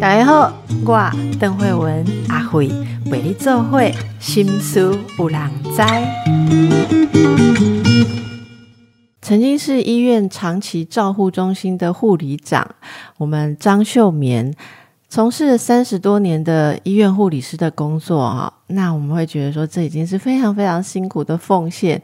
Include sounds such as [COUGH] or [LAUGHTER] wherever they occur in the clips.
大家好，我邓慧文阿慧为你做会心思有人知。曾经是医院长期照护中心的护理长，我们张秀棉从事了三十多年的医院护理师的工作啊，那我们会觉得说这已经是非常非常辛苦的奉献。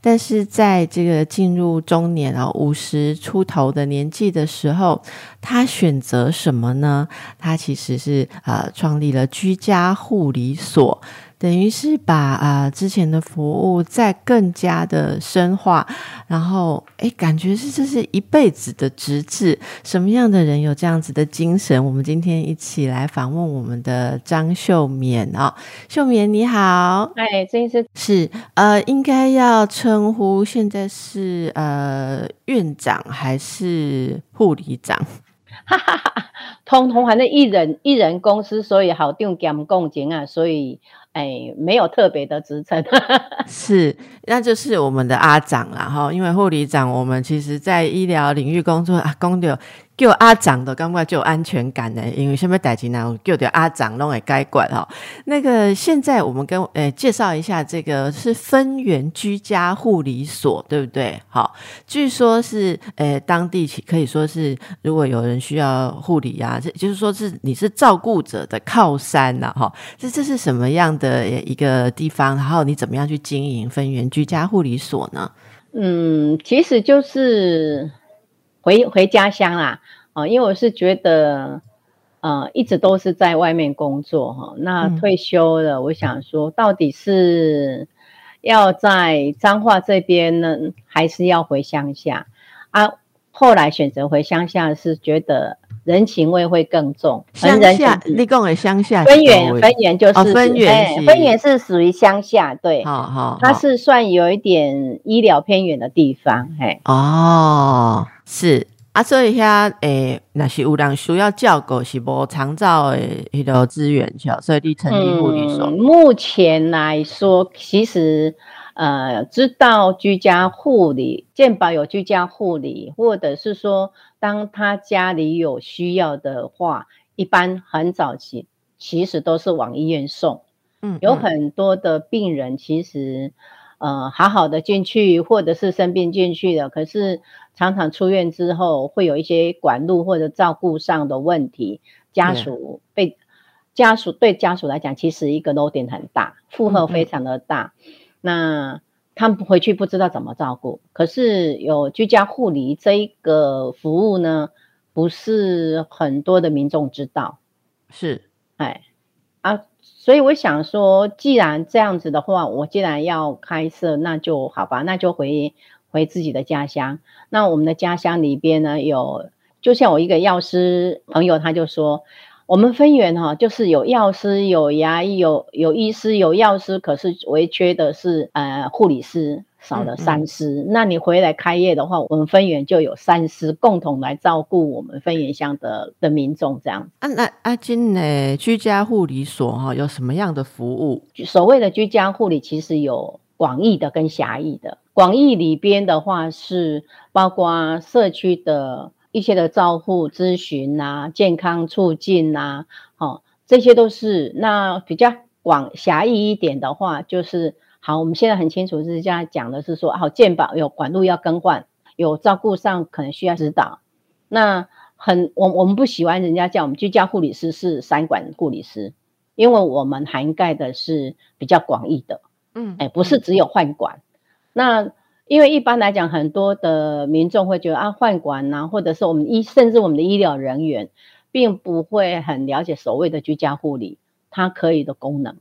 但是在这个进入中年啊五十出头的年纪的时候，他选择什么呢？他其实是呃创立了居家护理所。等于是把啊之前的服务再更加的深化，然后哎，感觉是这是一辈子的职志。什么样的人有这样子的精神？我们今天一起来访问我们的张秀棉啊，秀棉你好，哎，这一次是呃，应该要称呼现在是呃院长还是护理长？[LAUGHS] 哈哈，通通反正一人一人公司，所以好定兼共情啊，所以。哎，没有特别的职称，[LAUGHS] 是，那就是我们的阿长啦哈。因为护理长，我们其实在医疗领域工作啊，工作。叫阿长的，感觉就有安全感呢。因为什么代志呢？叫叫阿长弄来该管哈。那个现在我们跟诶介绍一下，这个是分园居家护理所，对不对？好，据说是诶当地可以说是，如果有人需要护理啊，这就是说是你是照顾者的靠山呐哈。这这是什么样的一个地方？然后你怎么样去经营分园居家护理所呢？嗯，其实就是。回回家乡啦，啊，因为我是觉得，呃，一直都是在外面工作哈，那退休了，我想说，到底是要在彰化这边呢，还是要回乡下啊？后来选择回乡下，是觉得人情味会更重。乡下，你讲的乡下，分园，分园就是分园，分园是属于乡下，对，好好，它是算有一点医疗偏远的地方，嘿，哦。是。啊，所以遐诶，那是有人需要照顾，是无长照的迄个资源，所以你成立护理所。目前来说，其实呃，知道居家护理，健保有居家护理，或者是说，当他家里有需要的话，一般很早期其实都是往医院送。嗯，有很多的病人其实。呃，好好的进去，或者是生病进去的，可是常常出院之后会有一些管路或者照顾上的问题，家属被家属对家属来讲，其实一个 load 点很大，负荷非常的大。那他们回去不知道怎么照顾，可是有居家护理这一个服务呢，不是很多的民众知道，是，哎，啊。所以我想说，既然这样子的话，我既然要开设，那就好吧，那就回回自己的家乡。那我们的家乡里边呢，有就像我一个药师朋友，他就说，我们分园哈，就是有药师、有牙医、有有医师、有药师，可是唯缺的是呃护理师。少了三师，那你回来开业的话，我们分园就有三师共同来照顾我们分园乡的的民众，这样。啊，那阿金呢？居家护理所哈，有什么样的服务？所谓的居家护理，其实有广义的跟狭义的。广义里边的话，是包括社区的一些的照护咨询啊、健康促进啊，哦，这些都是。那比较广狭义一点的话，就是。好，我们现在很清楚是这样讲的，是说，好健保有管路要更换，有照顾上可能需要指导。那很，我我们不喜欢人家叫我们居家护理师是三管护理师，因为我们涵盖的是比较广义的，嗯，哎，不是只有换管。那因为一般来讲，很多的民众会觉得啊，换管呐，或者是我们医，甚至我们的医疗人员，并不会很了解所谓的居家护理它可以的功能。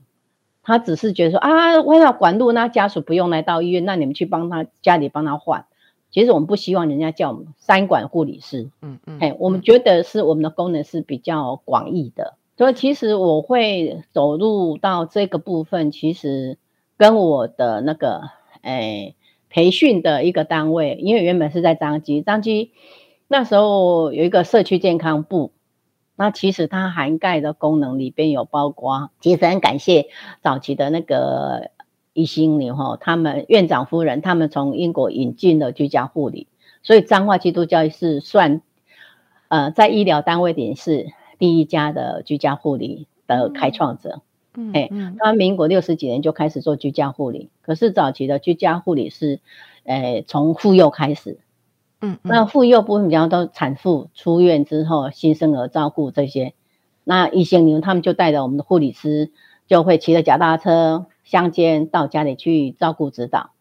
他只是觉得说啊，为了管路，那家属不用来到医院，那你们去帮他家里帮他换。其实我们不希望人家叫我们三管护理师，嗯嗯，哎，我们觉得是我们的功能是比较广义的。所以其实我会走入到这个部分，其实跟我的那个哎培训的一个单位，因为原本是在张基，张基那时候有一个社区健康部。那其实它涵盖的功能里边有包括，其实很感谢早期的那个一心女哈，他们院长夫人他们从英国引进了居家护理，所以彰化基督教是算呃，在医疗单位里是第一家的居家护理的开创者。哎，他民国六十几年就开始做居家护理，可是早期的居家护理是，呃，从妇幼开始。嗯，那妇幼部分比较多，产妇出院之后，新生儿照顾这些，那一些人他们就带着我们的护理师，就会骑着脚踏车乡间到家里去照顾指导，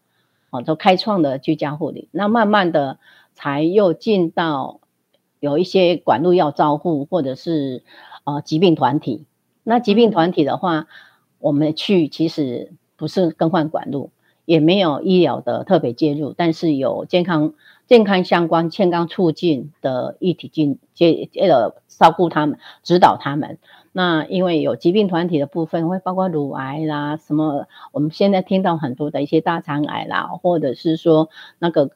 哦，就开创了居家护理。那慢慢的才又进到有一些管路要照护，或者是呃疾病团体。那疾病团体的话，我们去其实不是更换管路，也没有医疗的特别介入，但是有健康。健康相关、健康促进的议题进接呃照顾他们、指导他们。那因为有疾病团体的部分，会包括乳癌啦，什么我们现在听到很多的一些大肠癌啦，或者是说那个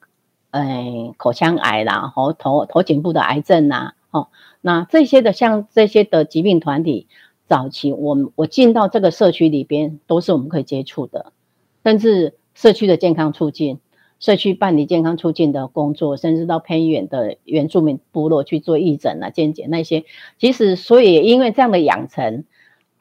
呃口腔癌啦，和头头颈部的癌症呐，哦，那这些的像这些的疾病团体，早期我们我进到这个社区里边，都是我们可以接触的，甚至社区的健康促进。社区办理健康促进的工作，甚至到偏远的原住民部落去做义诊啊、健检那些，其实所以因为这样的养成，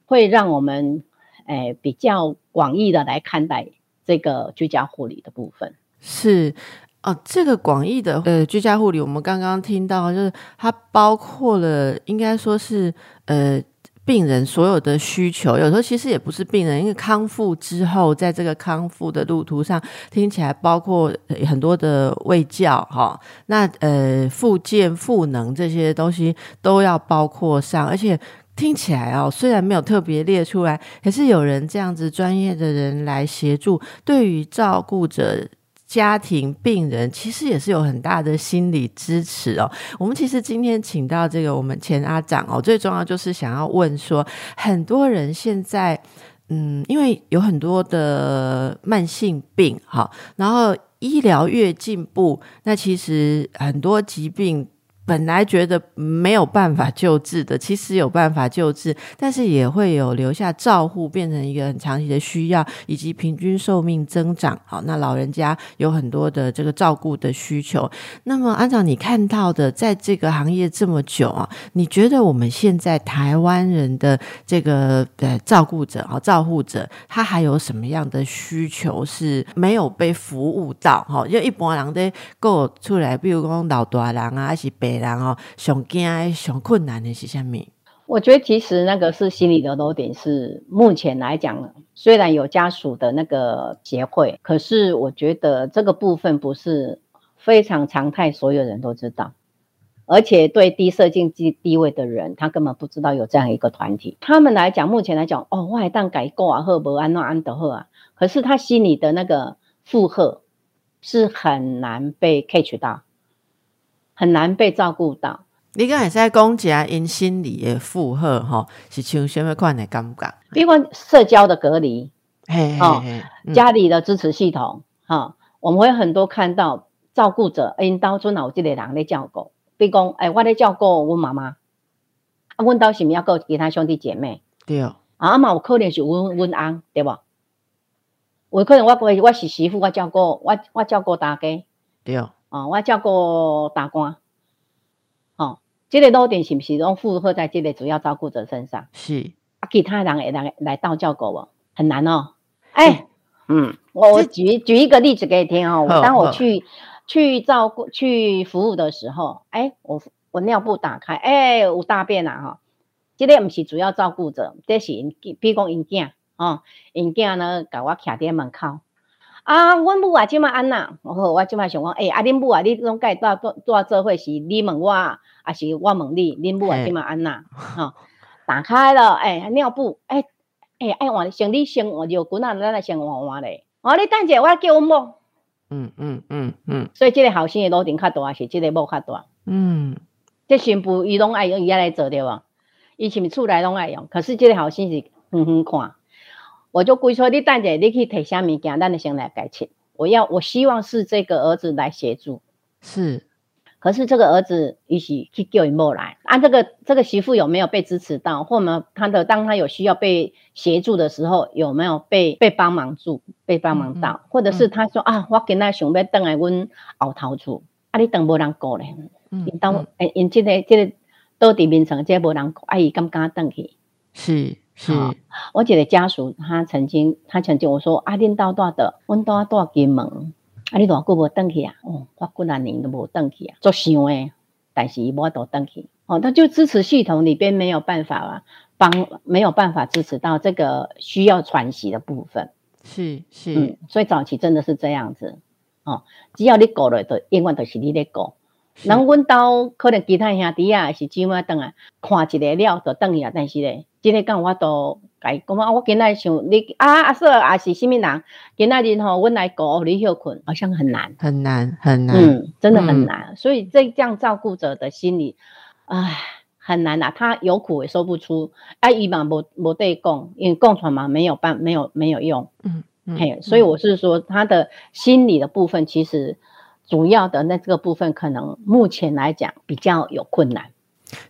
会让我们诶比较广义的来看待这个居家护理的部分。是哦，这个广义的呃居家护理，我们刚刚听到就是它包括了，应该说是呃。病人所有的需求，有时候其实也不是病人，因为康复之后，在这个康复的路途上，听起来包括很多的卫教哈，那呃复健赋能这些东西都要包括上，而且听起来哦，虽然没有特别列出来，可是有人这样子专业的人来协助，对于照顾者。家庭病人其实也是有很大的心理支持哦。我们其实今天请到这个我们前阿长哦，最重要就是想要问说，很多人现在嗯，因为有很多的慢性病哈，然后医疗越进步，那其实很多疾病。本来觉得没有办法救治的，其实有办法救治，但是也会有留下照护变成一个很长期的需要，以及平均寿命增长。好，那老人家有很多的这个照顾的需求。那么，按照你看到的，在这个行业这么久啊，你觉得我们现在台湾人的这个呃照顾者啊、照护者，他还有什么样的需求是没有被服务到？哈，就一般人在过出来，比如讲老大人啊，还是白。然后，上惊、上困难的是什么？我觉得其实那个是心理的漏点，是目前来讲，虽然有家属的那个协会，可是我觉得这个部分不是非常常态，所有人都知道。而且对低社经济地位的人，他根本不知道有这样一个团体。他们来讲，目前来讲，哦，外当改购啊，或不安诺安德赫啊，可是他心里的那个负荷是很难被 catch 到。很难被照顾到。你刚才在讲讲因心理的负荷，哈，是像什么款的感觉？比如社交的隔离，哦，家里的支持系统，哈，我们会很多看到照顾者，因当初有这个人在照顾，比如讲，哎，我在照顾我妈妈，啊，阮到是咪要顾其他兄弟姐妹？对哦，啊嘛有可能是阮阮翁，对不？有可能我我我是媳妇，我照顾我我照顾大家，对哦。哦，我照顾大官，哦，这个漏点是不是拢负荷在这个主要照顾者身上？是啊，其他人也来来到照顾我，很难哦。哎，嗯，我举举一个例子给你听哦。当我去去照顾去服务的时候，哎，我我尿布打开，哎，有大便啦哈。这个不是主要照顾者，这是因，比如讲因囝，哦，因囝呢，甲我徛在门口。啊，阮母啊，即马安那，我我即马想讲，诶，啊，恁母啊，你拢介做做做做伙是你问我，啊是我问你？恁母啊，即马安那，[LAUGHS] 吼，打开了，诶，尿布，诶，诶，爱换，先你先换尿裤啊，咱来先换换咧。哦，你等者，我叫阮某。嗯嗯嗯嗯。所以即个后生的路程较大，是即个某较大。嗯。这全部伊拢爱用伊来做对无？伊是毋厝内拢爱用，可是即个后生是远远看。我就规说你等下，你可以提啥物件，咱就先来改切。我要，我希望是这个儿子来协助。是，可是这个儿子一起去叫伊莫来啊。这个这个媳妇有没有被支持到，或者他的当他有需要被协助的时候，有没有被被帮忙住，被帮忙到，或者是他说啊，我今仔想要等来阮后头住，啊，你等无人过咧。因当诶，因即个即个倒伫眠床，即无人爱伊敢敢转去。是是，我一个家属，他曾经他曾经我说啊，恁兜住的，阮兜住金门，啊，你偌久无转去啊？哦，我几啊年都无转去啊，足想诶，但是伊无倒转去。哦，他就支持系统里边没有办法啊，帮没有办法支持到这个需要喘息的部分。是是，嗯，所以早期真的是这样子。哦，只要你过了，就永远都是你咧过。人阮兜可能其他兄弟啊，是怎啊等啊，看一个了就等去啊。但是咧，即个讲我都甲伊讲啊，我今仔想你啊，阿说啊是虾米人？今仔日吼，阮来搞你休困，好像很难，很难，很难，嗯，真的很难。所以这这样照顾者的心理，唉，很难呐。他有苦也说不出，啊，伊嘛无无对讲，因为共传嘛没有办，没有没有用，嗯。嘿，所以我是说，他的心理的部分，其实主要的那这个部分，可能目前来讲比较有困难。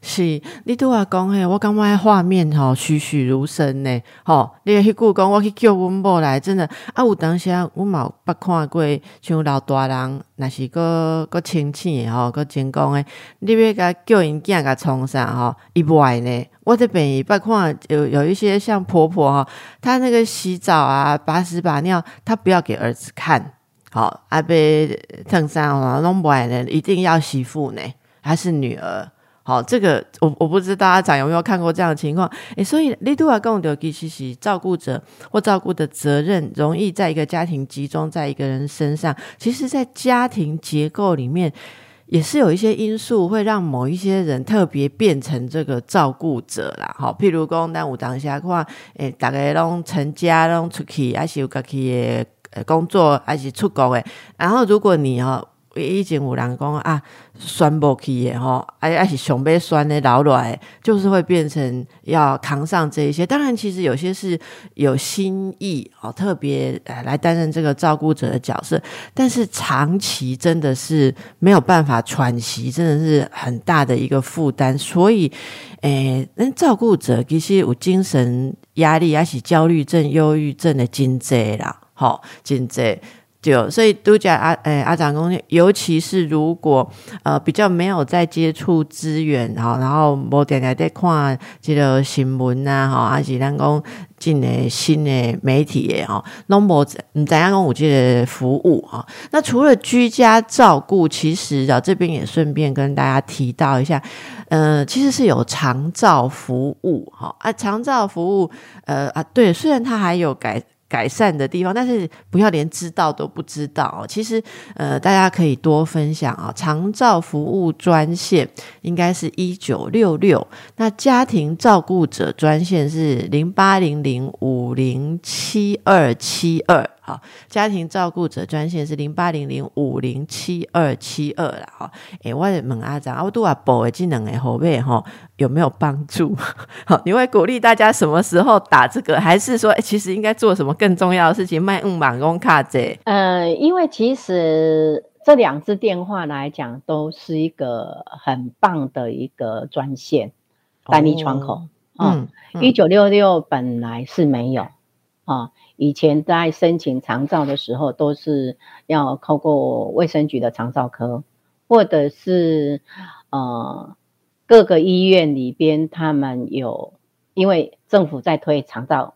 是，你对我讲嘿，我感觉画面吼栩栩如生呢。吼，你迄句讲，我去叫阮某来，真的啊，有当时啊，我冇捌看过像老大人，若是个个亲戚吼，个真讲诶，你要甲叫因囝甲创啥吼，伊不爱呢。我这边也捌看有有一些像婆婆哈，她那个洗澡啊，把屎把尿，她不要给儿子看，好，阿被烫伤了，弄不爱呢，一定要媳妇呢，还是女儿。好，这个我我不知道阿长有没有看过这样的情况，诶，所以你都要跟我，其实是照顾者或照顾的责任，容易在一个家庭集中在一个人身上。其实，在家庭结构里面，也是有一些因素会让某一些人特别变成这个照顾者啦。好，譬如讲，那我当下看，诶，大家拢成家拢出去，还是有家己的工作，还是出国诶。然后，如果你哦。以前有人讲啊，酸不起的吼，哎，还是上被酸的老来，就是会变成要扛上这一些。当然，其实有些是有心意哦，特别来担任这个照顾者的角色。但是长期真的是没有办法喘息，真的是很大的一个负担。所以，诶，那照顾者其实有精神压力，还是焦虑症、忧郁症的经济啦，好经济。就所以都讲阿诶阿长公，尤其是如果呃比较没有在接触资源哈，然后无点点在看这个新闻呐哈，还是咱讲进的新的媒体诶哈，拢无唔怎样讲有这个服务哈。那除了居家照顾，其实啊这边也顺便跟大家提到一下，呃，其实是有长照服务哈啊，长照服务呃啊对，虽然它还有改。改善的地方，但是不要连知道都不知道。其实，呃，大家可以多分享啊。长照服务专线应该是一九六六，那家庭照顾者专线是零八零零五零七二七二。好，家庭照顾者专线是零八零零五零七二七二啦。哈，诶，我问阿长，我都话补的技能诶后背哈有没有帮助？好，你会鼓励大家什么时候打这个？还是说，其实应该做什么更重要的事情？卖五满工卡这？呃，因为其实这两支电话来讲，都是一个很棒的一个专线，单一窗口。嗯，一九六六本来是没有啊。以前在申请长照的时候，都是要透过卫生局的长照科，或者是呃各个医院里边，他们有因为政府在推长照，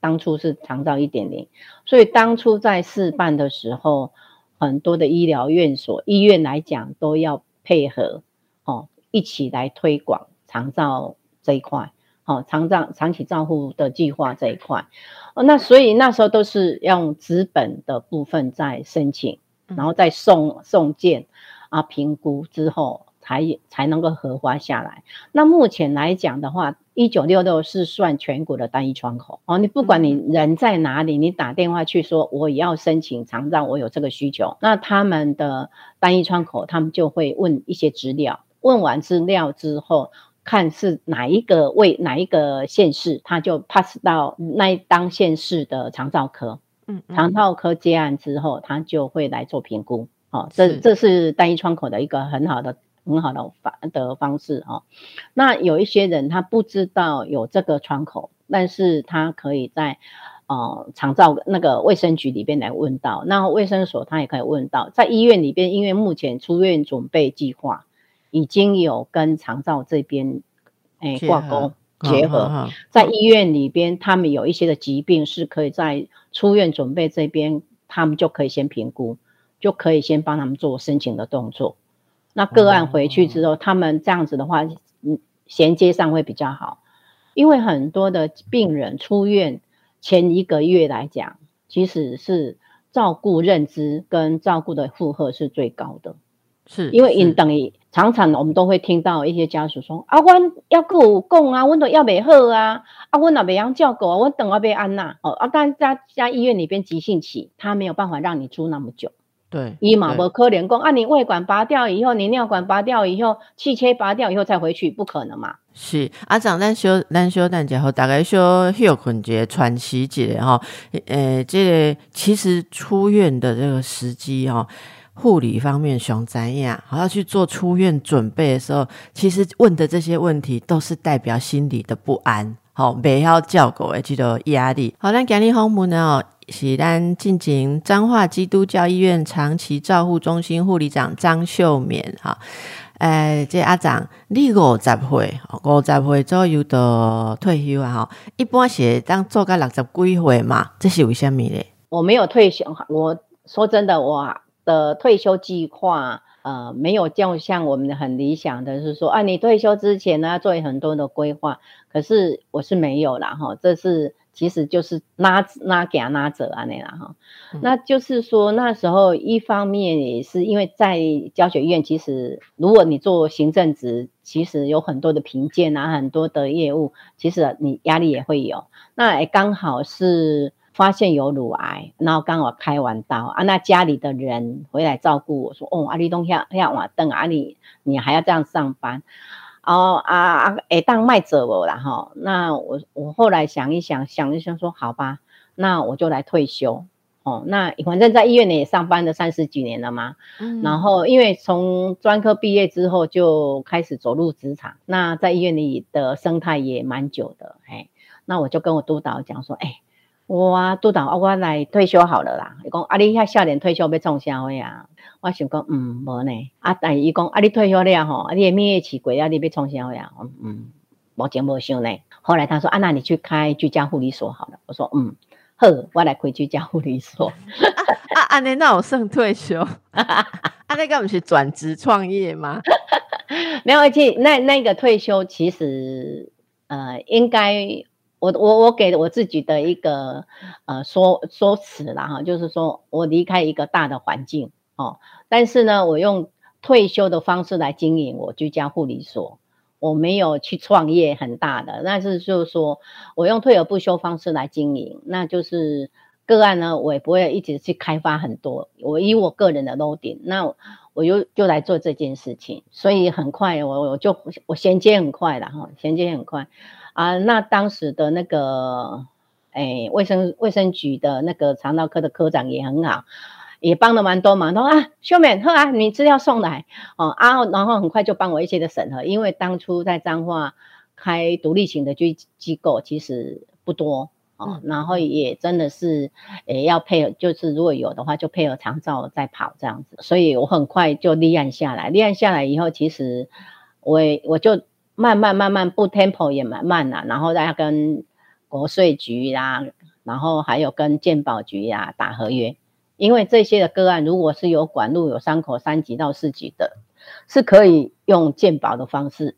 当初是长照一点零，所以当初在试办的时候，很多的医疗院所、医院来讲都要配合哦，一起来推广长照这一块。哦，长账长期账户的计划这一块，哦，那所以那时候都是用资本的部分在申请，然后再送送件啊，评估之后才才能够核发下来。那目前来讲的话，一九六六是算全国的单一窗口哦，你不管你人在哪里，你打电话去说我也要申请长账，我有这个需求，那他们的单一窗口他们就会问一些资料，问完资料之后。看是哪一个位哪一个县市，他就 pass 到那当县市的长照科，嗯，长照科接案之后，他就会来做评估。哦，这这是单一窗口的一个很好的很好的方的方式哦。那有一些人他不知道有这个窗口，但是他可以在呃长照那个卫生局里边来问到，那卫生所他也可以问到，在医院里边，因为目前出院准备计划。已经有跟长照这边哎结合挂钩结合，在医院里边，他们有一些的疾病是可以在出院准备这边，他们就可以先评估，就可以先帮他们做申请的动作。那个案回去之后，他们这样子的话，嗯，衔接上会比较好，因为很多的病人出院前一个月来讲，其实是照顾认知跟照顾的负荷是最高的。是因为因等于常常我们都会听到一些家属说啊，阮要跟我讲啊，阮都要袂好啊，啊，阮也袂样照顾啊，阮等要被安娜哦啊，但在在医院里边急性期，他没有办法让你住那么久，对伊嘛对无可能讲啊，你胃管拔掉以后，你尿管拔掉以后，气切拔掉以后再回去，不可能嘛。是啊，长咱小咱小等者吼，大概小休困节，喘息一下吼。诶，这个其实出院的这个时机吼，护理方面熊怎样，好要去做出院准备的时候，其实问的这些问题都是代表心理的不安，好，袂晓照顾的这个压力。好，咱今日访问呢，是咱进行彰化基督教医院长期照护中心护理长张秀棉哈。诶，这阿长，你五十岁，五十岁左右的退休啊，吼，一般是当做到六十几岁嘛，这是为什么咧？我没有退休，我说真的，我的退休计划。呃，没有就像我们的很理想的是说，啊，你退休之前呢，要做很多的规划。可是我是没有啦，哈，这是其实就是拉拉给拉者啊那啦哈。那就是说那时候一方面也是因为在教学院，其实如果你做行政职，其实有很多的评鉴啊，很多的业务，其实你压力也会有。那刚好是。发现有乳癌，然后刚好开完刀啊，那家里的人回来照顾我说，哦，阿丽东下下瓦凳啊，你你还要这样上班，哦啊啊，哎当卖者我啦哈，那我我后来想一想，想一想说，好吧，那我就来退休。哦，那反正在医院里也上班了三十几年了嘛，嗯。然后因为从专科毕业之后就开始走入职场，那在医院里的生态也蛮久的，哎，那我就跟我督导讲说，哎。我啊，督导啊，我来退休好了啦。伊讲啊，你遐少年退休要创啥货啊？我想讲，嗯，无呢。啊，但是伊讲啊，你退休了吼，啊，你的蜜月期过啊，你要创啥货啊？嗯嗯，目前无想呢。后来他说啊，那你去开居家护理所好了。我说嗯，好，我来开居家护理所。啊，安尼那我算退休，[LAUGHS] 啊，那个不是转职创业吗？[LAUGHS] 没有，而且那那个退休其实呃，应该。我我我给我自己的一个呃说说辞啦哈，就是说我离开一个大的环境哦，但是呢，我用退休的方式来经营我居家护理所，我没有去创业很大的，那是就是说我用退而不休方式来经营，那就是个案呢，我也不会一直去开发很多，我以我个人的 loading，那我又就来做这件事情，所以很快我我就我衔接很快了哈，衔接很快。啊，那当时的那个，哎，卫生卫生局的那个肠道科的科长也很好，也帮了蛮多忙。他说啊，秀美，好啊，你资料送来哦啊，然后很快就帮我一些的审核，因为当初在彰化开独立型的机机构其实不多哦，然后也真的是，诶要配合，就是如果有的话就配合长照再跑这样子，所以我很快就立案下来，立案下来以后，其实我我就。慢慢慢慢不 tempo 也蛮慢啦，然后再跟国税局啦，然后还有跟健保局呀打合约，因为这些的个案如果是有管路有伤口三级到四级的，是可以用鉴保的方式，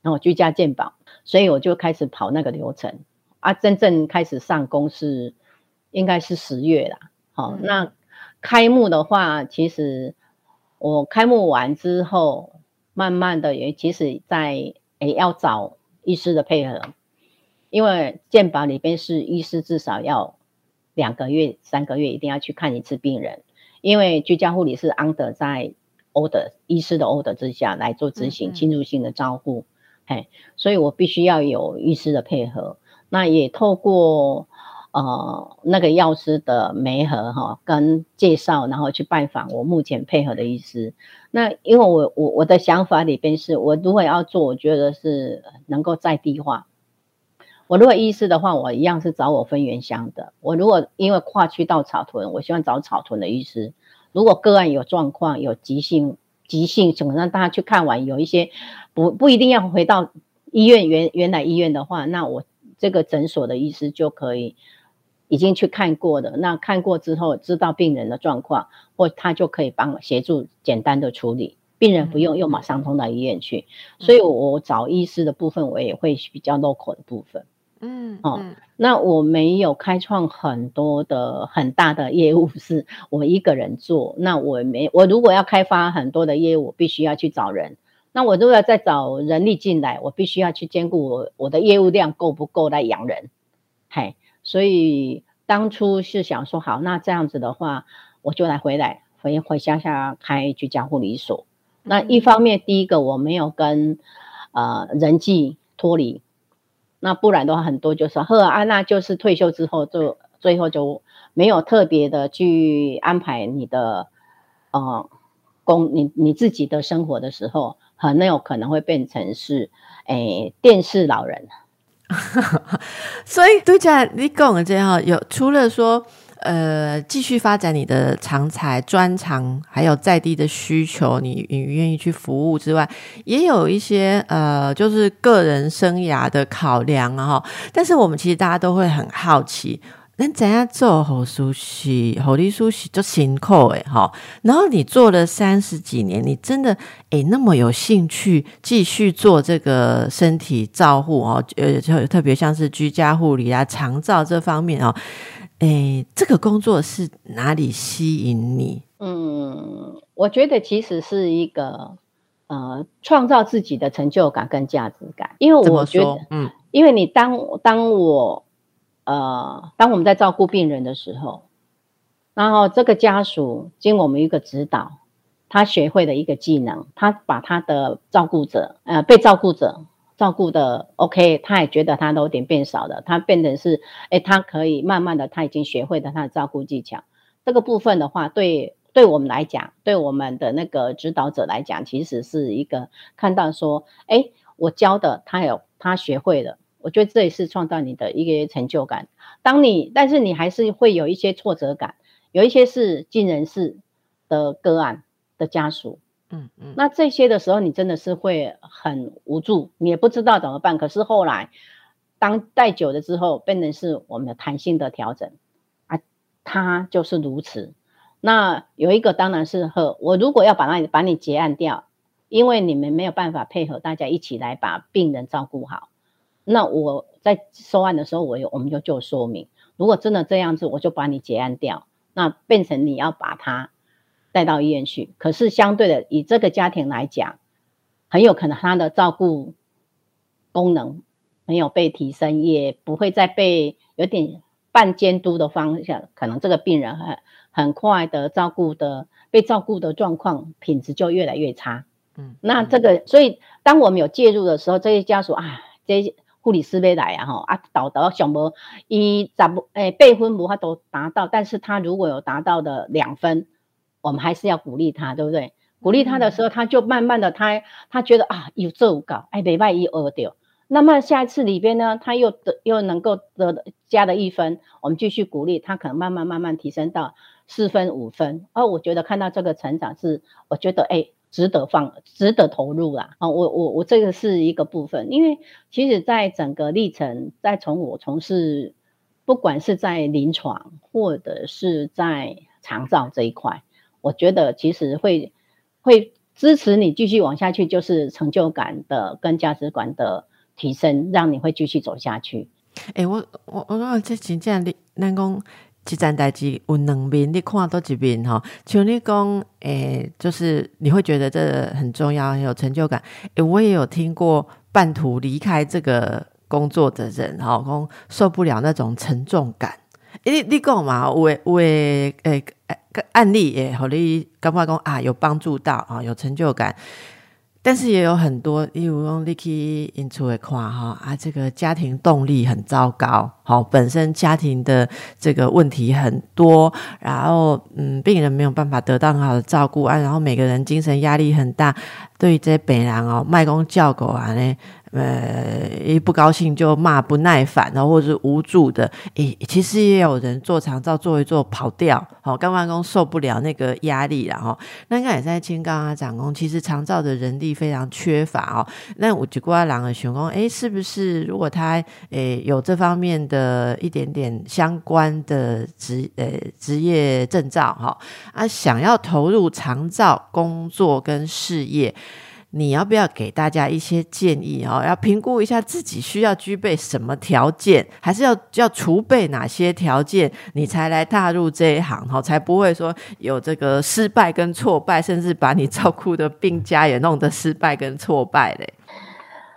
然后居家鉴保，所以我就开始跑那个流程啊，真正开始上工是应该是十月啦，好，那开幕的话，其实我开幕完之后，慢慢的也其实在。也要找医师的配合，因为健保里边是医师至少要两个月、三个月一定要去看一次病人，因为居家护理是 under 在 order 医师的 order 之下来做执行侵入性的照护，嘿，所以我必须要有医师的配合，那也透过。呃，那个药师的媒合哈，跟介绍，然后去拜访我目前配合的医师。那因为我我我的想法里边是，我如果要做，我觉得是能够在地化。我如果医师的话，我一样是找我分原乡的。我如果因为跨区到草屯，我希望找草屯的医师。如果个案有状况、有急性急性，想让大家去看完，有一些不不一定要回到医院原原来医院的话，那我这个诊所的医师就可以已经去看过的，那看过之后知道病人的状况，或他就可以帮协助简单的处理，病人不用又马上通到医院去，所以我找医师的部分，我也会比较 local 的部分。嗯，哦，那我没有开创很多的很大的业务，是 [LAUGHS] 我一个人做。那我没，我如果要开发很多的业务，必须要去找人。那我如果要再找人力进来，我必须要去兼顾我我的业务量够不够来养人。嘿，所以当初是想说，好，那这样子的话，我就来回来回回乡下开居家护理所。那一方面，第一个我没有跟呃人际脱离。那不然的话，很多就说赫安娜就是退休之后就最后就没有特别的去安排你的呃工你你自己的生活的时候，很有可能会变成是诶电视老人。[LAUGHS] 所以杜佳，你讲的这样有除了说。呃，继续发展你的长才专长，还有在地的需求，你你愿意去服务之外，也有一些呃，就是个人生涯的考量啊。哈，但是我们其实大家都会很好奇，那怎样做好熟悉、好利熟悉就辛苦哎哈。然后你做了三十几年，你真的哎那么有兴趣继续做这个身体照护哦，呃，就特别像是居家护理啊、长照这方面哦。哎，这个工作是哪里吸引你？嗯，我觉得其实是一个呃，创造自己的成就感跟价值感。因为我觉得，嗯，因为你当当我呃，当我们在照顾病人的时候，然后这个家属经我们一个指导，他学会的一个技能，他把他的照顾者呃，被照顾者。照顾的 OK，他也觉得他都有点变少了，他变成是，哎，他可以慢慢的，他已经学会了他的照顾技巧。这个部分的话，对对我们来讲，对我们的那个指导者来讲，其实是一个看到说，哎，我教的他有他学会了，我觉得这也是创造你的一个成就感。当你，但是你还是会有一些挫折感，有一些是尽人事的个案的家属。嗯嗯，那这些的时候，你真的是会很无助，你也不知道怎么办。可是后来，当待久了之后，变成是我们的弹性的调整啊，它就是如此。那有一个当然是和我如果要把那把你结案掉，因为你们没有办法配合大家一起来把病人照顾好，那我在收案的时候，我有我们就就说明，如果真的这样子，我就把你结案掉，那变成你要把他。带到医院去，可是相对的，以这个家庭来讲，很有可能他的照顾功能没有被提升，也不会再被有点半监督的方向，可能这个病人很很快的照顾的被照顾的状况品质就越来越差。嗯，那这个，所以当我们有介入的时候，这些家属啊，这些护理师没来啊，吼啊，导导小模一咋不诶备分无法都达到，但是他如果有达到的两分。我们还是要鼓励他，对不对？鼓励他的时候，他就慢慢的，他他觉得啊，有这搞，哎，没万一二掉。那么下一次里边呢，他又得又能够得加了一分，我们继续鼓励他，可能慢慢慢慢提升到四分五分。哦，我觉得看到这个成长是，我觉得哎，值得放，值得投入啦。啊，我我我这个是一个部分，因为其实在整个历程，在从我从事，不管是在临床或者是在肠照这一块。我觉得其实会会支持你继续往下去，就是成就感的跟价值观的提升，让你会继续走下去。哎，我我我讲这真正你咱讲一件代志有两面，你看多几面哈。像你讲，诶，就是你会觉得这很重要，很有成就感。诶，我也有听过半途离开这个工作的人，哈，讲受不了那种沉重感。你你讲嘛，有诶有诶诶。个案例诶好，你感觉讲啊有帮助到啊，有成就感。但是也有很多，例如用 Licky 引出来看哈啊，这个家庭动力很糟糕，好，本身家庭的这个问题很多，然后嗯，病人没有办法得到很好的照顾啊，然后每个人精神压力很大，对于这些北人哦，卖公叫狗啊呢。呃，一不高兴就骂不耐烦，然后或者是无助的，诶，其实也有人做长照做一做跑掉，好，干完工受不了那个压力然后那刚才在青刚啊长工，其实长照的人力非常缺乏哦。那我就过来两个熊工，诶，是不是如果他诶有这方面的一点点相关的职呃职业证照哈啊，想要投入长照工作跟事业？你要不要给大家一些建议哦？要评估一下自己需要具备什么条件，还是要要储备哪些条件，你才来踏入这一行哈？才不会说有这个失败跟挫败，甚至把你照顾的病家也弄得失败跟挫败嘞。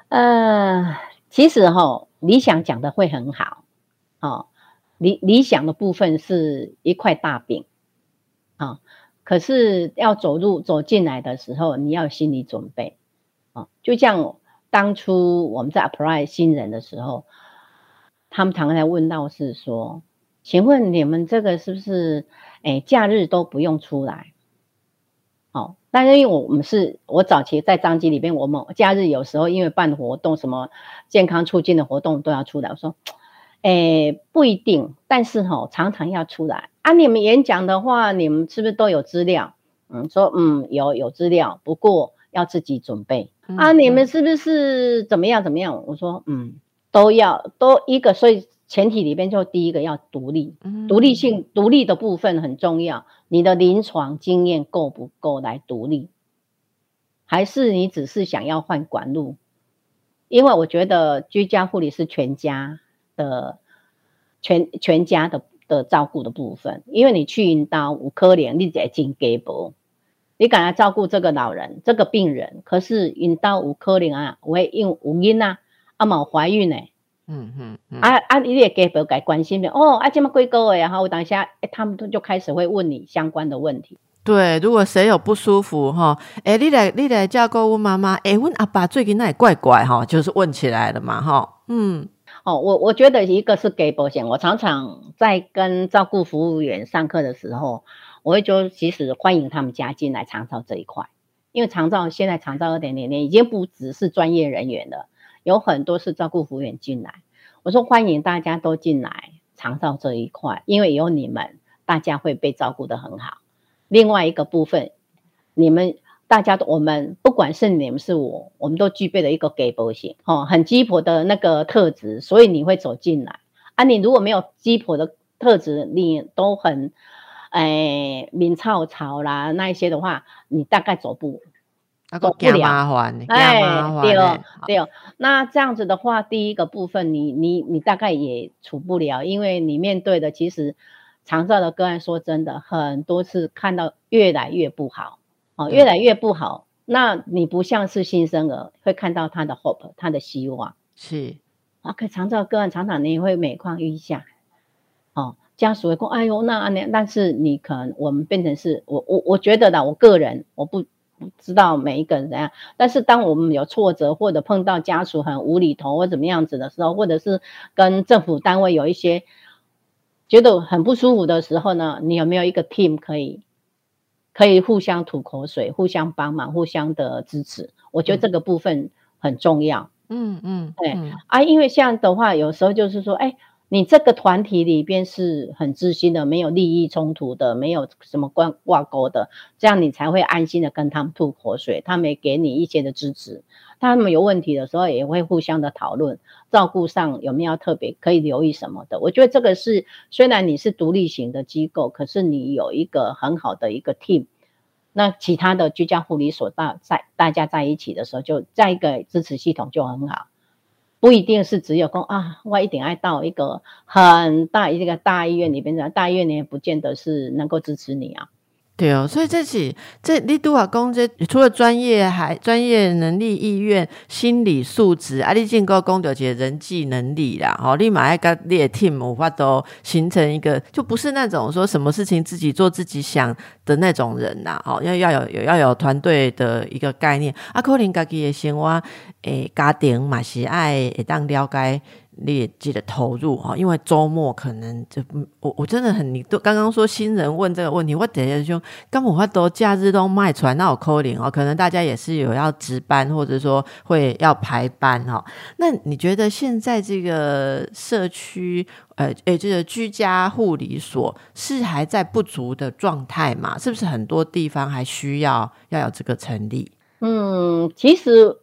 呃，其实哈，理想讲的会很好哦，理理想的部分是一块大饼。可是要走入走进来的时候，你要有心理准备啊！就像当初我们在 apply 新人的时候，他们常常在问到是说：“请问你们这个是不是哎假日都不用出来？”哦，但是因为我们是我早期在张机里边，我们假日有时候因为办活动，什么健康促进的活动都要出来。我说：“哎，不一定，但是哈，常常要出来。”啊，你们演讲的话，你们是不是都有资料？嗯，说嗯有有资料，不过要自己准备。啊，你们是不是怎么样怎么样？我说嗯，都要都一个，所以前提里边就第一个要独立，独立性独立的部分很重要。你的临床经验够不够来独立？还是你只是想要换管路？因为我觉得居家护理是全家的全全家的。的照顾的部分，因为你去引导五科连，你在进给不？你敢来照顾这个老人、这个病人，可是引导五科连啊，会用有因啊，阿冇怀孕呢？嗯嗯，啊啊，你也给不该关心的哦，啊这么贵个然后我等下，哎，他们都就开始会问你相关的问题。对，如果谁有不舒服哈，哎，你来你来照顾我妈妈，哎，问阿爸最近那也怪怪哈，就是问起来了嘛哈，嗯。哦，我我觉得一个是给保险。我常常在跟照顾服务员上课的时候，我会就其实欢迎他们加进来长照这一块，因为长照现在长照二点零零已经不只是专业人员了，有很多是照顾服务员进来。我说欢迎大家都进来长照这一块，因为有你们，大家会被照顾的很好。另外一个部分，你们。大家都，我们不管是你们是我，我们都具备了一个给博型，哦，很鸡婆的那个特质，所以你会走进来啊。你如果没有鸡婆的特质，你都很，哎，明操潮啦那一些的话，你大概走不走不了。麻烦，哎，对哦，对哦。那这样子的话，第一个部分，你你你大概也处不了，因为你面对的其实长照的个案，说真的，很多次看到越来越不好。哦，越来越不好。那你不像是新生儿，会看到他的 hope，他的希望是。啊，可常照个案，常常你会每况愈下。哦，家属会说：“哎呦，那那……但是你可能我们变成是我我我觉得的，我个人我不不知道每一个人怎样。但是当我们有挫折或者碰到家属很无厘头或怎么样子的时候，或者是跟政府单位有一些觉得很不舒服的时候呢，你有没有一个 team 可以？可以互相吐口水，互相帮忙，互相的支持。我觉得这个部分很重要。嗯嗯，对啊，因为像的话，有时候就是说，哎，你这个团体里边是很知心的，没有利益冲突的，没有什么关挂钩的，这样你才会安心的跟他们吐口水，他们也给你一些的支持。他们有问题的时候，也会互相的讨论，照顾上有没有特别可以留意什么的。我觉得这个是，虽然你是独立型的机构，可是你有一个很好的一个 team，那其他的居家护理所大在大家在一起的时候，就在一个支持系统就很好，不一定是只有公啊，我一定爱到一个很大一个大医院里边的，大医院里面不见得是能够支持你啊。对哦，所以这起这你都话讲这除了专业，还专业能力、意愿、心理素质，啊，你进个讲到些人际能力啦，哦，立马爱跟列 team 无法都形成一个，就不是那种说什么事情自己做自己想的那种人呐，哦，要要有有要有团队的一个概念。啊，可能家己的生活诶，家庭嘛是爱会当了解。列记得投入哈，因为周末可能就我我真的很你都刚刚说新人问这个问题，我等下就刚我都假日都卖出来那我扣零哦，可能大家也是有要值班或者说会要排班哈。那你觉得现在这个社区呃诶这个居家护理所是还在不足的状态嘛？是不是很多地方还需要要有这个成立？嗯，其实。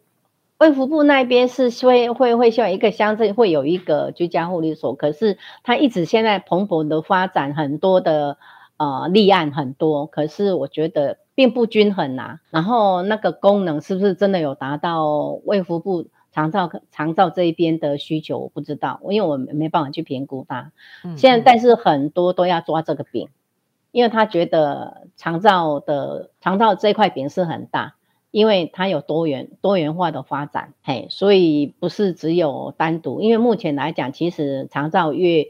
卫福部那边是会会会希望一个乡镇会有一个居家护理所，可是它一直现在蓬勃的发展，很多的呃立案很多，可是我觉得并不均衡呐。然后那个功能是不是真的有达到卫福部长照长照这一边的需求？我不知道，因为我没办法去评估它。现在但是很多都要抓这个饼，因为他觉得长照的长照这块饼是很大。因为它有多元多元化的发展，嘿，所以不是只有单独。因为目前来讲，其实长照越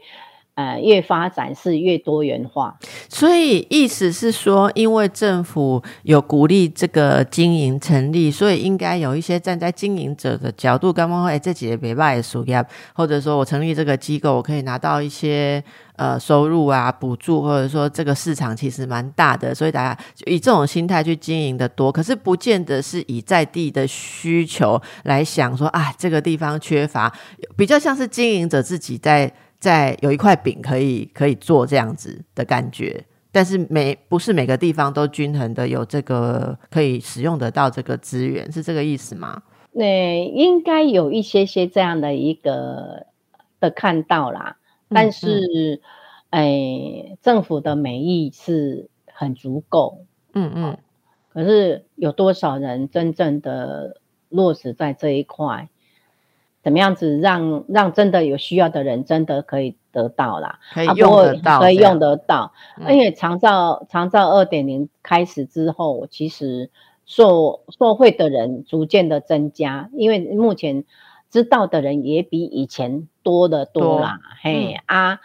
呃越发展是越多元化。所以意思是说，因为政府有鼓励这个经营成立，所以应该有一些站在经营者的角度，刚刚会这几个别卖属业，或者说我成立这个机构，我可以拿到一些。呃，收入啊，补助，或者说这个市场其实蛮大的，所以大家以这种心态去经营的多，可是不见得是以在地的需求来想说啊，这个地方缺乏，比较像是经营者自己在在有一块饼可以可以做这样子的感觉，但是每不是每个地方都均衡的有这个可以使用得到这个资源，是这个意思吗？那应该有一些些这样的一个的看到啦。但是，哎，政府的美意是很足够，嗯嗯，可是有多少人真正的落实在这一块？怎么样子让让真的有需要的人真的可以得到啦？可以用得到，可以用得到。而且长照长照二点零开始之后，其实受受惠的人逐渐的增加，因为目前。知道的人也比以前多的多啦，嘿啊，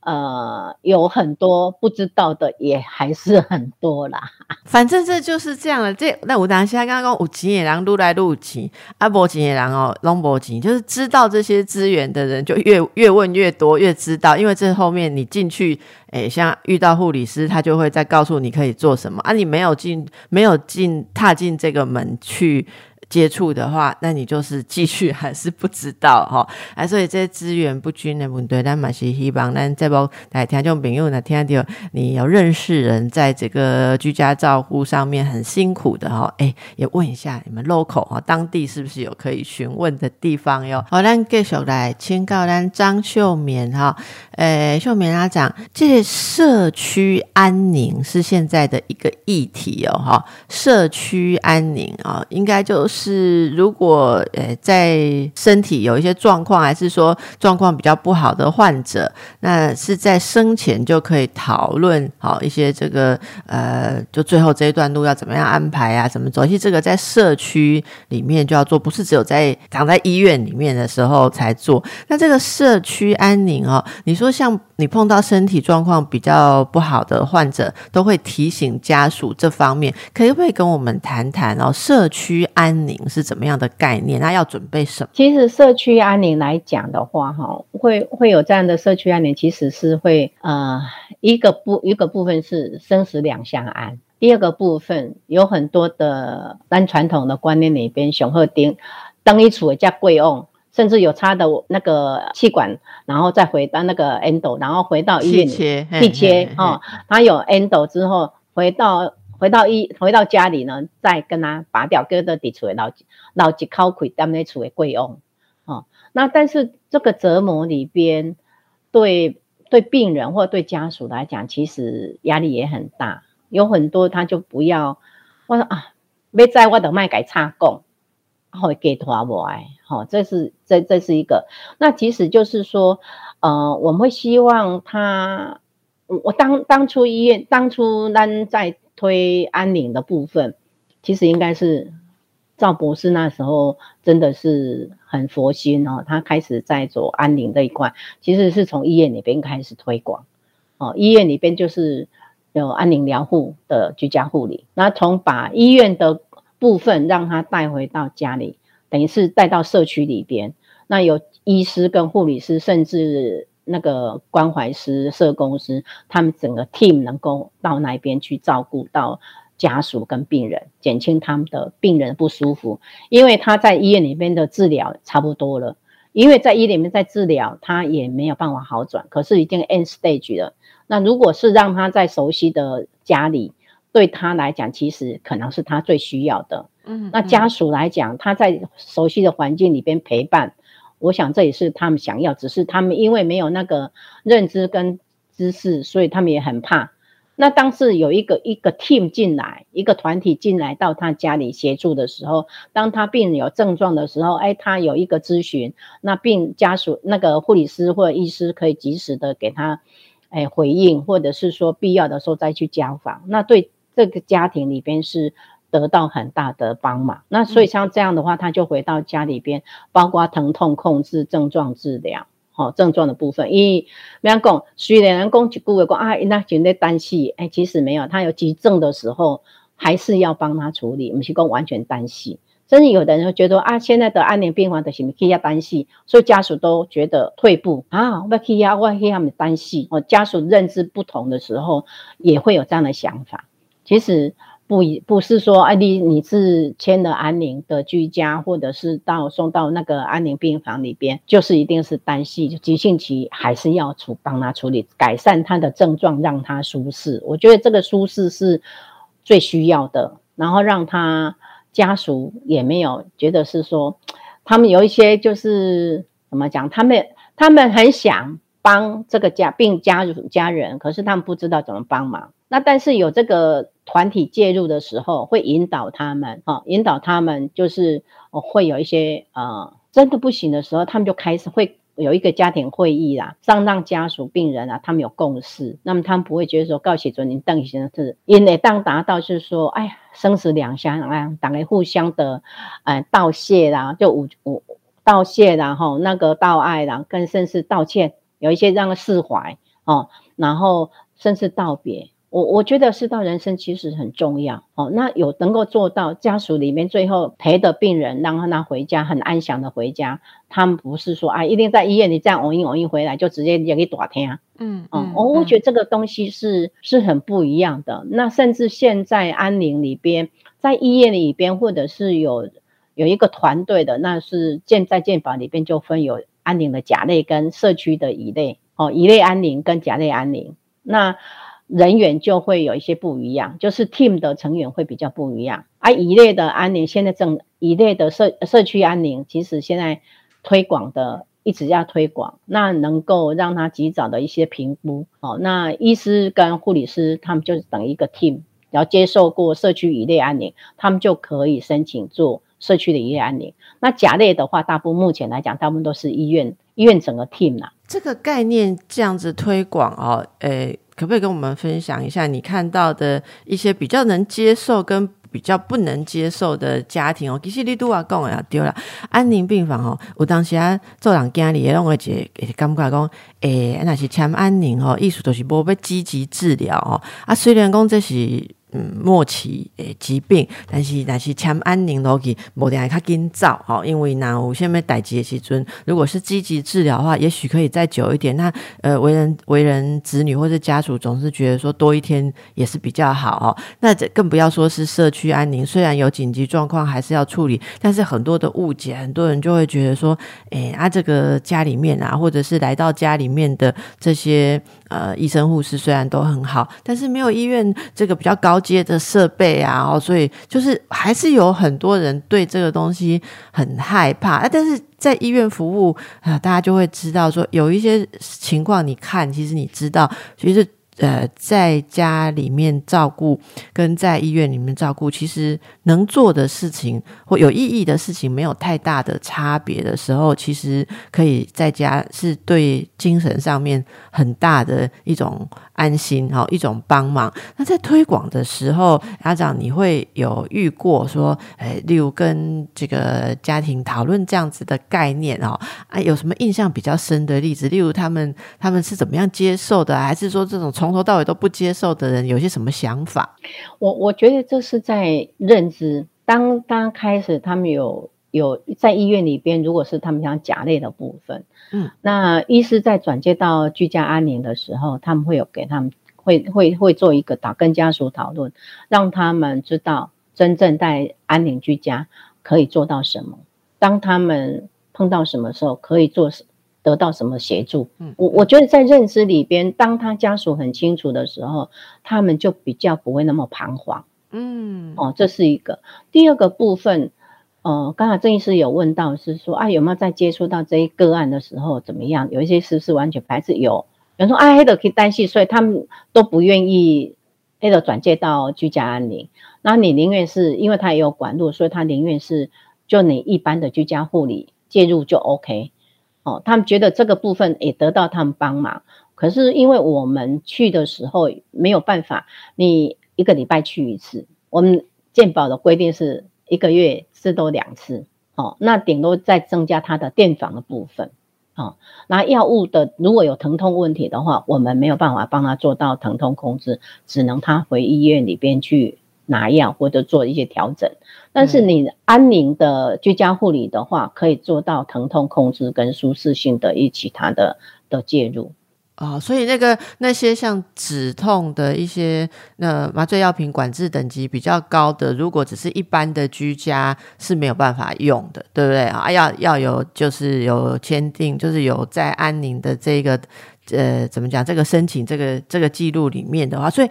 呃，有很多不知道的也还是很多啦。[LAUGHS] 反正这就是这样了。这那我当现刚刚有钱的人撸来撸去，啊，无钱的人哦，拢无钱，就是知道这些资源的人就越越问越多，越知道。因为这后面你进去，哎，像遇到护理师，他就会再告诉你可以做什么啊。你没有进，没有进，踏进这个门去。接触的话，那你就是继续还是不知道哈？啊，所以这些资源不均的问题，但嘛是希望咱这波来听众朋友呢，听到你有认识人在这个居家照护上面很辛苦的哈，哎，也问一下你们 local 哈，当地是不是有可以询问的地方哟？好，咱继续来请教咱张秀棉哈，诶，秀棉他讲，这社区安宁是现在的一个议题哦哈，社区安宁啊，应该就是。是，如果呃在身体有一些状况，还是说状况比较不好的患者，那是在生前就可以讨论好一些这个呃，就最后这一段路要怎么样安排啊，怎么走？其实这个在社区里面就要做，不是只有在躺在医院里面的时候才做。那这个社区安宁哦，你说像你碰到身体状况比较不好的患者，都会提醒家属这方面，可不可以跟我们谈谈哦？社区安宁是怎么样的概念？那要准备什么？其实社区安宁来讲的话，哈，会会有这样的社区安宁，其实是会呃一个部一个部分是生死两相安，第二个部分有很多的单传统的观念里边，熊鹤丁当一处加贵翁，甚至有插的那个气管，然后再回到那个 endo，然后回到医院气切哦，他有 endo 之后回到。回到一回到家里呢，再跟他拔掉，搁在底厝的老老几口亏，踮咧厝的贵用哦。那但是这个折磨里边，对对病人或对家属来讲，其实压力也很大。有很多他就不要，我说啊，没在我的麦改差供，会给拖我哎，好，这是这这是一个。那其实就是说，呃，我们会希望他，我当当初医院当初咱在。推安宁的部分，其实应该是赵博士那时候真的是很佛心哦，他开始在做安宁这一块，其实是从医院里边开始推广哦，医院里边就是有安宁疗护的居家护理，那从把医院的部分让他带回到家里，等于是带到社区里边，那有医师跟护理师，甚至那个关怀师、社工师，他们整个 team 能够到那边去照顾到家属跟病人，减轻他们的病人不舒服。因为他在医院里面的治疗差不多了，因为在医院里面在治疗，他也没有办法好转，可是已经 end stage 了。那如果是让他在熟悉的家里，对他来讲，其实可能是他最需要的。嗯，那家属来讲，他在熟悉的环境里边陪伴，我想这也是他们想要。只是他们因为没有那个认知跟知识，所以他们也很怕。那当时有一个一个 team 进来，一个团体进来到他家里协助的时候，当他病人有症状的时候，哎，他有一个咨询，那病家属那个护理师或者医师可以及时的给他哎回应，或者是说必要的时候再去家访。那对。这个家庭里边是得到很大的帮忙，那所以像这样的话，他就回到家里边，包括疼痛控制、症状治疗，好症状的部分。因为没人讲，虽然人讲几句话讲啊，那就在担心，哎，其实没有，他有急症的时候，还是要帮他处理，不是讲完全担心。甚至有的人会觉得啊，现在的安宁病房的什么可以要担心，所以家属都觉得退步啊，我可以要我可以要么担心。哦，家属认知不同的时候，也会有这样的想法。其实不一不是说，哎，你你是签了安宁的居家，或者是到送到那个安宁病房里边，就是一定是单系急性期，还是要处帮他处理，改善他的症状，让他舒适。我觉得这个舒适是最需要的，然后让他家属也没有觉得是说，他们有一些就是怎么讲，他们他们很想帮这个家病家家人，可是他们不知道怎么帮忙。那但是有这个。团体介入的时候，会引导他们，哈，引导他们就是会有一些呃，真的不行的时候，他们就开始会有一个家庭会议啦，让让家属、病人啊，他们有共识，那么他们不会觉得说，告写准您邓先生是，因为当达到就是说，哎呀，生死两相啊，大家互相的呃道谢啦，就五五道谢然后那个道爱啦，更甚至道歉，有一些让释怀哦，然后甚至道别。我我觉得是到人生其实很重要哦。那有能够做到家属里面最后陪的病人，让他回家很安详的回家。他们不是说啊，一定在医院里这样偶一偶一回来就直接也给打天。嗯嗯，我我觉得这个东西是是很不一样的。那甚至现在安宁里边，在医院里边，或者是有有一个团队的，那是建在建房里边就分有安宁的甲类跟社区的乙类哦，乙类安宁跟甲类安宁那。人员就会有一些不一样，就是 team 的成员会比较不一样。而一类的安宁，现在正一类的社社区安宁，其实现在推广的一直要推广，那能够让他及早的一些评估。哦，那医师跟护理师他们就是等一个 team，然后接受过社区一类安宁，他们就可以申请做社区的一类安宁。那甲类的话，大部分目前来讲，大部分都是医院医院整个 team 啦。这个概念这样子推广哦，诶。可不可以跟我们分享一下你看到的一些比较能接受跟比较不能接受的家庭哦？其实你都话讲啊，对了安宁病房哦，有当时啊做人家里也拢会觉感觉讲，诶，那是签安宁哦，意思就是无要积极治疗哦。啊，虽然讲这是。嗯，末期诶疾病，但是但是签安宁落去，无定较紧走吼，因为那有下面代志的时阵，如果是积极治疗的话，也许可以再久一点。那呃，为人为人子女或者家属总是觉得说多一天也是比较好哦。那这更不要说是社区安宁，虽然有紧急状况还是要处理，但是很多的误解，很多人就会觉得说，诶啊，这个家里面啊，或者是来到家里面的这些呃医生护士虽然都很好，但是没有医院这个比较高。接的设备啊，所以就是还是有很多人对这个东西很害怕。但是在医院服务啊，大家就会知道说，有一些情况，你看，其实你知道，其实。呃，在家里面照顾跟在医院里面照顾，其实能做的事情或有意义的事情没有太大的差别的时候，其实可以在家是对精神上面很大的一种安心，哈，一种帮忙。那在推广的时候，家长你会有遇过说，哎，例如跟这个家庭讨论这样子的概念哦，啊，有什么印象比较深的例子？例如他们他们是怎么样接受的，还是说这种从从头到尾都不接受的人，有些什么想法？我我觉得这是在认知。当刚开始他们有有在医院里边，如果是他们讲甲类的部分，嗯，那医师在转接到居家安宁的时候，他们会有给他们会会会做一个导跟家属讨论，让他们知道真正在安宁居家可以做到什么，当他们碰到什么时候可以做得到什么协助。嗯我我觉得在认知里边，当他家属很清楚的时候，他们就比较不会那么彷徨。嗯，哦，这是一个。第二个部分，呃，刚才郑医师有问到是说啊，有没有在接触到这一个案的时候怎么样？有一些是不是完全排斥？有，有人说啊，黑的可以担心，所以他们都不愿意黑的转介到居家安宁。那你宁愿是因为他也有管路，所以他宁愿是就你一般的居家护理介入就 OK。哦，他们觉得这个部分也得到他们帮忙。可是因为我们去的时候没有办法，你一个礼拜去一次，我们健保的规定是一个月至多两次，哦，那顶多再增加它的电访的部分，哦，那药物的如果有疼痛问题的话，我们没有办法帮他做到疼痛控制，只能他回医院里边去拿药或者做一些调整。但是你安宁的居家护理的话，可以做到疼痛控制跟舒适性的一其他的的介入。哦，所以那个那些像止痛的一些那麻醉药品管制等级比较高的，如果只是一般的居家是没有办法用的，对不对啊？要要有就是有签订，就是有在安宁的这个呃怎么讲这个申请这个这个记录里面的话，所以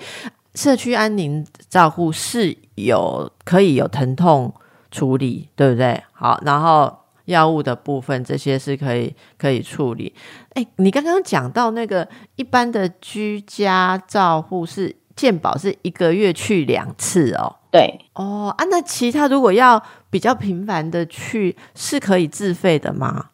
社区安宁照护是有可以有疼痛处理，对不对？好，然后。药物的部分，这些是可以可以处理。哎，你刚刚讲到那个一般的居家照护是健保是一个月去两次哦。对，哦啊，那其他如果要比较频繁的去，是可以自费的吗？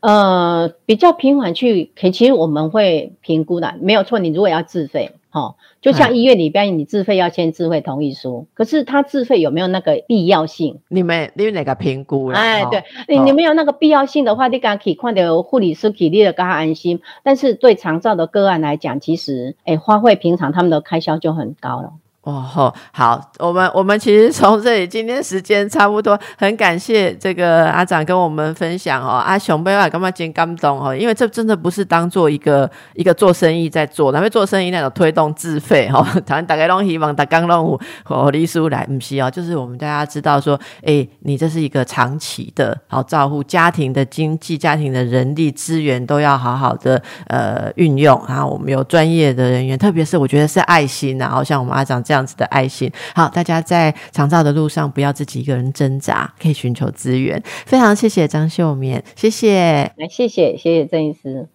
呃，比较频繁去，可其实我们会评估的，没有错。你如果要自费，哦，就像医院里边，你自费要签自费同意书，可是他自费有没有那个必要性？你们你们哪个评估了？哎，对你你没有那个必要性的话，你刚可以看到护理师给你的，更安心。但是对长照的个案来讲，其实哎，花费平常他们的开销就很高了。哦，好，我们我们其实从这里，今天时间差不多，很感谢这个阿长跟我们分享哦，阿雄贝瓦干嘛今感动哦，因为这真的不是当做一个一个做生意在做，因为做生意那种推动自费哦，[LAUGHS] 当然大家都希望大家拢和李叔来，不是哦，就是我们大家知道说，哎，你这是一个长期的，好照顾家庭的经济、家庭的人力资源都要好好的呃运用，然后我们有专业的人员，特别是我觉得是爱心，然后像我们阿长。这样样子的爱心，好，大家在长照的路上不要自己一个人挣扎，可以寻求资源。非常谢谢张秀棉，谢谢，来谢谢谢谢郑医师。